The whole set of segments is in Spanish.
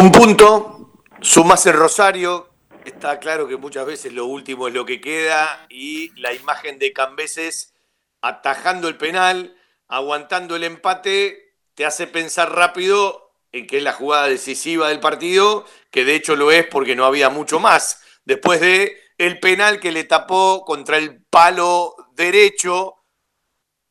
Un punto, sumás el Rosario, está claro que muchas veces lo último es lo que queda y la imagen de Cambeses atajando el penal, aguantando el empate, te hace pensar rápido en que es la jugada decisiva del partido, que de hecho lo es porque no había mucho más. Después de el penal que le tapó contra el palo derecho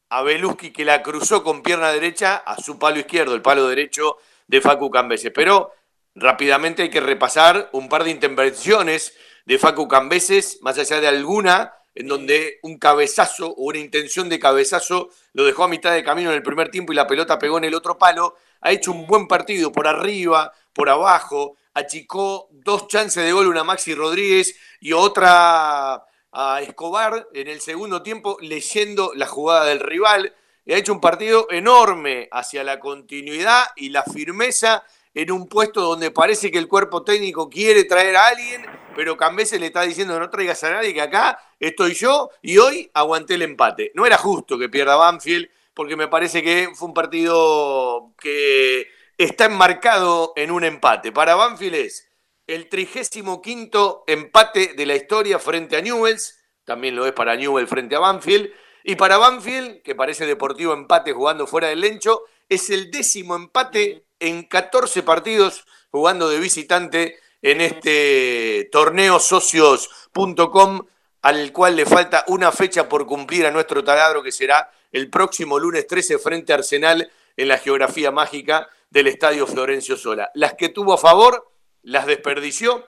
a Beluski que la cruzó con pierna derecha a su palo izquierdo, el palo derecho de Facu Cambeses. Pero rápidamente hay que repasar un par de intervenciones de Facu Cambeses, más allá de alguna, en donde un cabezazo o una intención de cabezazo lo dejó a mitad de camino en el primer tiempo y la pelota pegó en el otro palo. Ha hecho un buen partido por arriba, por abajo, achicó dos chances de gol, una Maxi Rodríguez y otra a Escobar en el segundo tiempo, leyendo la jugada del rival. Ha hecho un partido enorme hacia la continuidad y la firmeza en un puesto donde parece que el cuerpo técnico quiere traer a alguien, pero Cambese le está diciendo no traigas a nadie, que acá estoy yo y hoy aguanté el empate. No era justo que pierda Banfield, porque me parece que fue un partido que está enmarcado en un empate. Para Banfield es el 35 empate de la historia frente a Newells, también lo es para Newell frente a Banfield, y para Banfield, que parece deportivo empate jugando fuera del Lencho, es el décimo empate en 14 partidos jugando de visitante en este torneo socios.com al cual le falta una fecha por cumplir a nuestro taladro que será el próximo lunes 13 frente Arsenal en la geografía mágica del Estadio Florencio Sola. Las que tuvo a favor las desperdició.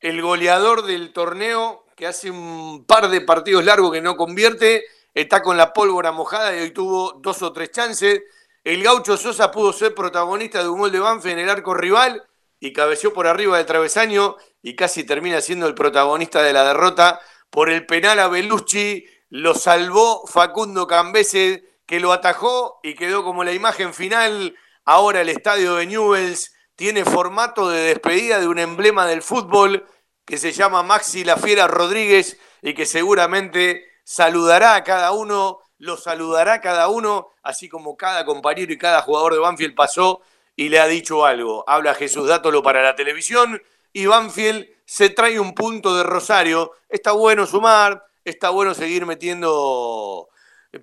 El goleador del torneo, que hace un par de partidos largos que no convierte, está con la pólvora mojada y hoy tuvo dos o tres chances. El gaucho Sosa pudo ser protagonista de un gol de Banfe en el arco rival y cabeció por arriba del travesaño y casi termina siendo el protagonista de la derrota por el penal a Belucci. Lo salvó Facundo Cambese, que lo atajó y quedó como la imagen final. Ahora el estadio de Newells tiene formato de despedida de un emblema del fútbol que se llama Maxi La Fiera Rodríguez y que seguramente saludará a cada uno lo saludará cada uno, así como cada compañero y cada jugador de Banfield pasó y le ha dicho algo. Habla Jesús Dátolo para la televisión y Banfield se trae un punto de Rosario. Está bueno sumar, está bueno seguir metiendo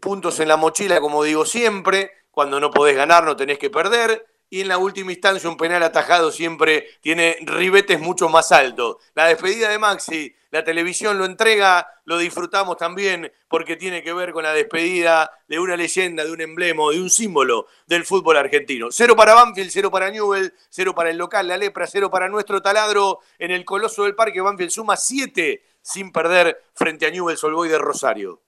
puntos en la mochila, como digo siempre. Cuando no podés ganar, no tenés que perder y en la última instancia un penal atajado siempre tiene ribetes mucho más altos. La despedida de Maxi, la televisión lo entrega, lo disfrutamos también porque tiene que ver con la despedida de una leyenda, de un emblema, de un símbolo del fútbol argentino. Cero para Banfield, cero para Newell, cero para el local, la lepra, cero para nuestro taladro en el Coloso del Parque. Banfield suma siete sin perder frente a Newell Solboy de Rosario.